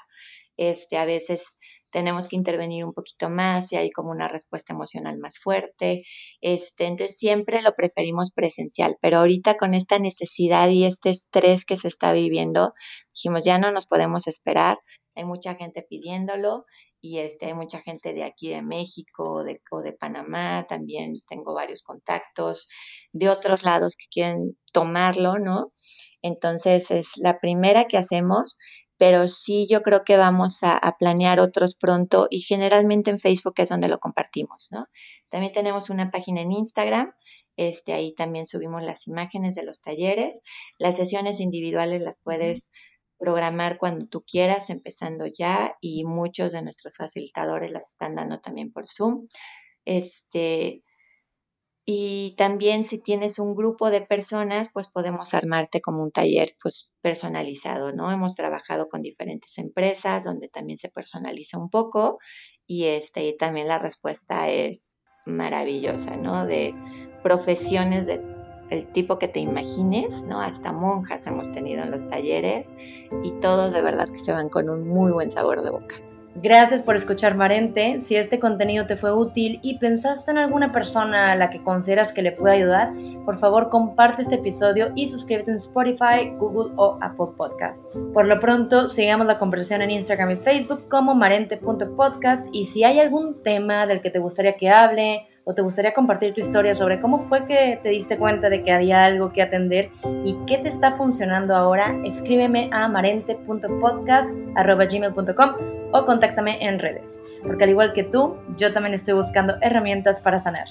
este, a veces tenemos que intervenir un poquito más y hay como una respuesta emocional más fuerte, este, entonces siempre lo preferimos presencial, pero ahorita con esta necesidad y este estrés que se está viviendo, dijimos, ya no nos podemos esperar, hay mucha gente pidiéndolo y este, hay mucha gente de aquí de México de, o de Panamá, también tengo varios contactos de otros lados que quieren tomarlo, ¿no? Entonces es la primera que hacemos, pero sí yo creo que vamos a, a, planear otros pronto y generalmente en Facebook es donde lo compartimos, ¿no? También tenemos una página en Instagram, este, ahí también subimos las imágenes de los talleres, las sesiones individuales las puedes programar cuando tú quieras, empezando ya, y muchos de nuestros facilitadores las están dando también por Zoom. Este, y también si tienes un grupo de personas, pues podemos armarte como un taller pues personalizado, ¿no? Hemos trabajado con diferentes empresas donde también se personaliza un poco y este y también la respuesta es maravillosa, ¿no? De profesiones de el tipo que te imagines, ¿no? Hasta monjas hemos tenido en los talleres y todos de verdad que se van con un muy buen sabor de boca. Gracias por escuchar Marente. Si este contenido te fue útil y pensaste en alguna persona a la que consideras que le puede ayudar, por favor comparte este episodio y suscríbete en Spotify, Google o Apple Podcasts. Por lo pronto, sigamos la conversación en Instagram y Facebook como marente.podcast y si hay algún tema del que te gustaría que hable, o te gustaría compartir tu historia sobre cómo fue que te diste cuenta de que había algo que atender y qué te está funcionando ahora, escríbeme a marente.podcast.gmail.com o contáctame en redes, porque al igual que tú, yo también estoy buscando herramientas para sanar.